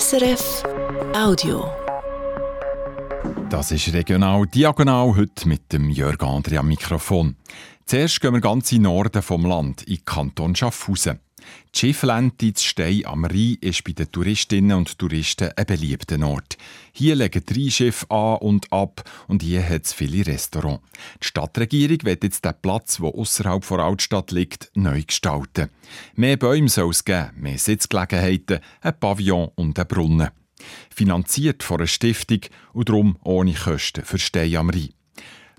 SRF Audio. Das ist regional diagonal heute mit dem Jörg André am Mikrofon. Zuerst gehen wir ganz in Norden vom Land, in Kanton Schaffhausen. Die Schifflente zu Stein am Rhein ist bei den Touristinnen und Touristen ein beliebter Ort. Hier legen drei Schiffe an und ab und hier hat es viele Restaurants. Die Stadtregierung wird jetzt den Platz, der außerhalb der Altstadt liegt, neu gestalten. Mehr Bäume soll es geben, mehr Sitzgelegenheiten, ein Pavillon und ein Brunnen. Finanziert von einer Stiftung und darum ohne Kosten für Stein am Rhein.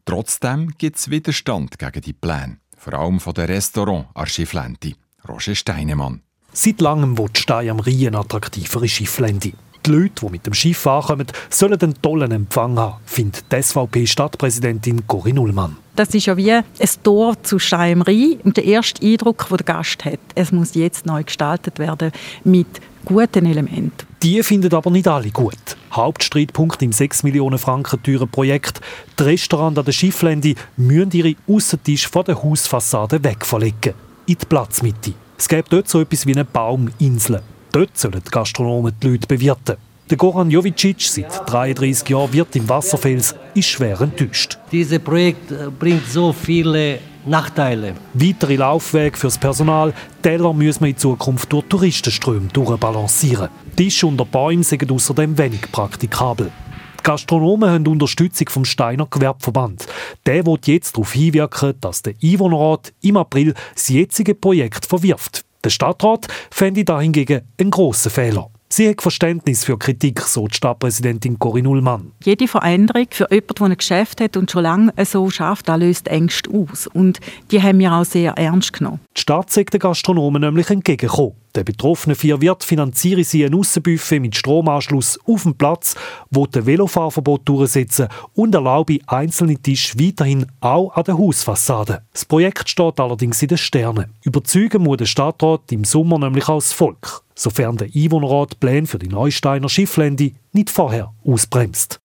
Trotzdem gibt es Widerstand gegen die Pläne, vor allem von den Restaurants an Schifflente. Roger Steinemann. Seit langem will Stein am Rhein eine attraktivere Schifflände. Die Leute, die mit dem Schiff ankommen, sollen einen tollen Empfang haben, findet die SVP-Stadtpräsidentin Corinne Ullmann. Das ist ja wie ein Tor zu Stein am Rhein und der erste Eindruck, den der Gast hat. Es muss jetzt neu gestaltet werden mit guten Elementen. Die finden aber nicht alle gut. Hauptstreitpunkt im 6 Millionen Franken teuren Projekt. Die Restaurants an der Schifflände müssen ihre Aussentisch von der Hausfassade wegverlegen in die Platzmitte. Es gibt dort so etwas wie eine Bauminsel. Dort sollen die Gastronomen die Leute bewirten. Der Goran Jovicic, seit 33 Jahren Wirt im Wasserfels, ist schwer enttäuscht. Dieses Projekt äh, bringt so viele Nachteile. Weitere Laufwege fürs Personal, Teller müssen wir in Zukunft durch Touristenströme durchbalancieren. Tisch unter Bäumen sind außerdem wenig praktikabel. Die Gastronomen haben Unterstützung vom Steiner Gewerbeverband. Der wird jetzt darauf hinwirken, dass der Einwohnerrat im April das jetzige Projekt verwirft. Der Stadtrat fände da hingegen einen grossen Fehler. Sie hat Verständnis für Kritik, so die Stadtpräsidentin Corinne Ullmann. Jede Veränderung für jemanden, der ein Geschäft hat und schon lange so schafft, löst Ängste aus. Und die haben wir auch sehr ernst genommen. Die Stadt sagt den Gastronomen nämlich entgegengekommen. Der betroffene vier Wirt finanziere sie ein Aussenbuffet mit Stromanschluss auf dem Platz, wo der Velofahrverbot durchsetzen und erlaube einzelne Tische weiterhin auch an der Hausfassade. Das Projekt steht allerdings in den Sternen. Überzeugen muss der Stadtrat im Sommer nämlich auch das Volk, sofern der Einwohnerrat Pläne für die Neusteiner Schifflände nicht vorher ausbremst.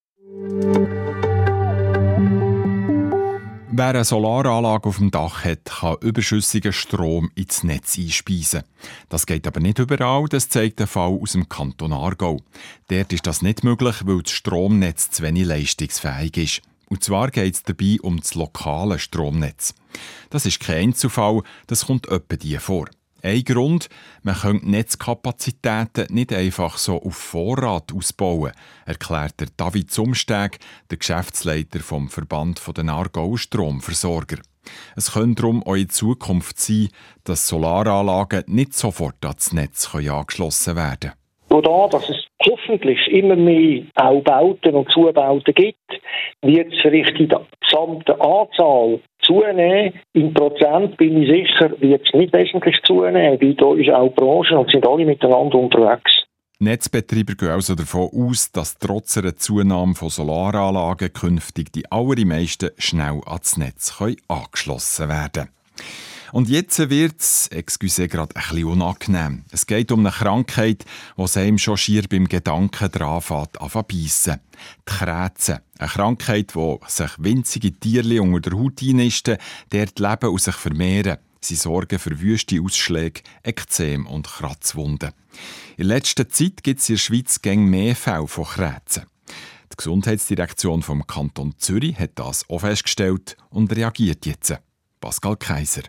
Wer eine Solaranlage auf dem Dach hat, kann überschüssigen Strom ins Netz einspeisen. Das geht aber nicht überall, das zeigt der Fall aus dem Kanton Aargau. Dort ist das nicht möglich, weil das Stromnetz zu wenig leistungsfähig ist. Und zwar geht es dabei um das lokale Stromnetz. Das ist kein Einzelfall, das kommt öppe die vor. Ein Grund, man könnte Netzkapazitäten nicht einfach so auf Vorrat ausbauen, erklärt der David Zumsteg, der Geschäftsleiter vom Verband der Aargau Stromversorger. Es könnte darum auch in Zukunft sein, dass Solaranlagen nicht sofort ans Netz angeschlossen werden können. Oder dass es hoffentlich immer mehr auch Bauten und Zubauten gibt, wird es in der gesamten Anzahl zunehmen. In Prozent bin ich sicher, wird es nicht wesentlich zunehmen, weil da ist auch die Branche und sind alle miteinander unterwegs. Netzbetreiber gehen also davon aus, dass trotz einer Zunahme von Solaranlagen künftig die allermeisten schnell ans Netz können angeschlossen werden können. Und jetzt wird es, excuse, gerade ein bisschen unangenehm. Es geht um eine Krankheit, die einem schon schier beim Gedanken dran fährt, beißen. Die Krätze. Eine Krankheit, wo sich winzige Tierchen unter der Haut einnisten, dort leben und sich vermehren. Sie sorgen für wüste Ausschläge, Ekzem und Kratzwunden. In letzter Zeit gibt es in der Schweiz gäng mehr Fälle von Krätzen. Die Gesundheitsdirektion vom Kanton Zürich hat das auch festgestellt und reagiert jetzt. Pascal Kaiser.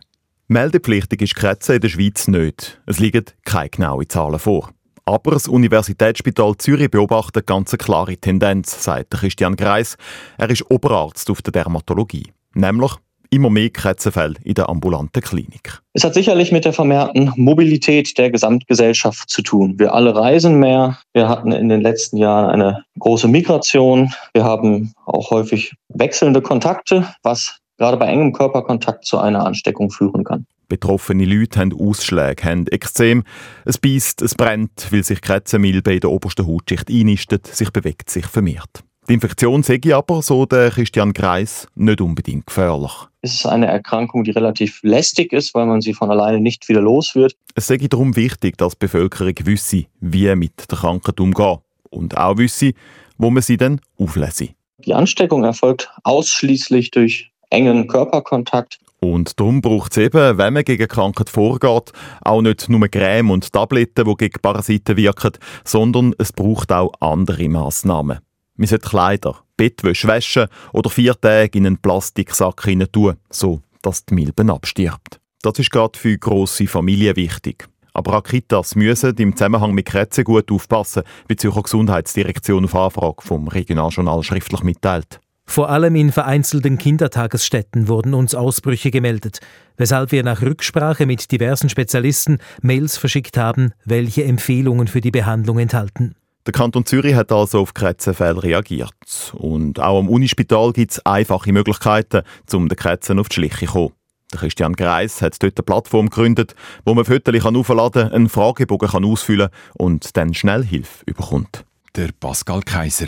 Meldepflichtig ist Krätze in der Schweiz nicht. Es liegen keine genauen Zahlen vor. Aber das Universitätsspital Zürich beobachtet ganz eine klare Tendenz, sagt Christian Greis. Er ist Oberarzt auf der Dermatologie. Nämlich immer mehr Krätzenfälle in der ambulanten Klinik. Es hat sicherlich mit der vermehrten Mobilität der Gesamtgesellschaft zu tun. Wir alle reisen mehr. Wir hatten in den letzten Jahren eine große Migration. Wir haben auch häufig wechselnde Kontakte, was gerade bei engem Körperkontakt zu einer Ansteckung führen kann. Betroffene Leute haben Ausschläge, haben Ekzem, es beißt, es brennt, weil sich Krätzenmilbe in der obersten Hautschicht einnistet, sich bewegt, sich vermehrt. Die Infektion sei aber, so der Christian Kreis, nicht unbedingt gefährlich. Es ist eine Erkrankung, die relativ lästig ist, weil man sie von alleine nicht wieder los wird. Es sei darum wichtig, dass die Bevölkerung wisse, wie mit der Krankheit umgehen und auch wisse, wo man sie dann auflässt. Die Ansteckung erfolgt ausschließlich durch engen Körperkontakt. Und darum braucht es eben, wenn man gegen Krankheit vorgeht, auch nicht nur Creme und Tabletten, die gegen Parasiten wirken, sondern es braucht auch andere Massnahmen. Man sollte Kleider, Bettwäsche waschen oder vier Tage in einen Plastiksack hinein tun, so dass die Milben abstirbt. Das ist gerade für grosse Familien wichtig. Aber auch Kitas müssen im Zusammenhang mit Krätzen gut aufpassen, wie die Gesundheitsdirektion auf Anfrage vom Regionaljournal schriftlich mitteilt. Vor allem in vereinzelten Kindertagesstätten wurden uns Ausbrüche gemeldet, weshalb wir nach Rücksprache mit diversen Spezialisten Mails verschickt haben, welche Empfehlungen für die Behandlung enthalten. Der Kanton Zürich hat also auf Krätzenfälle reagiert. Und auch am Unispital gibt es einfache Möglichkeiten, um den Krätzen auf die Schliche zu kommen. Der Christian Greis hat dort eine Plattform gegründet, wo man Fotos aufladen kann, einen Fragebogen ausfüllen kann und dann schnell Hilfe bekommt. Der Pascal Kaiser.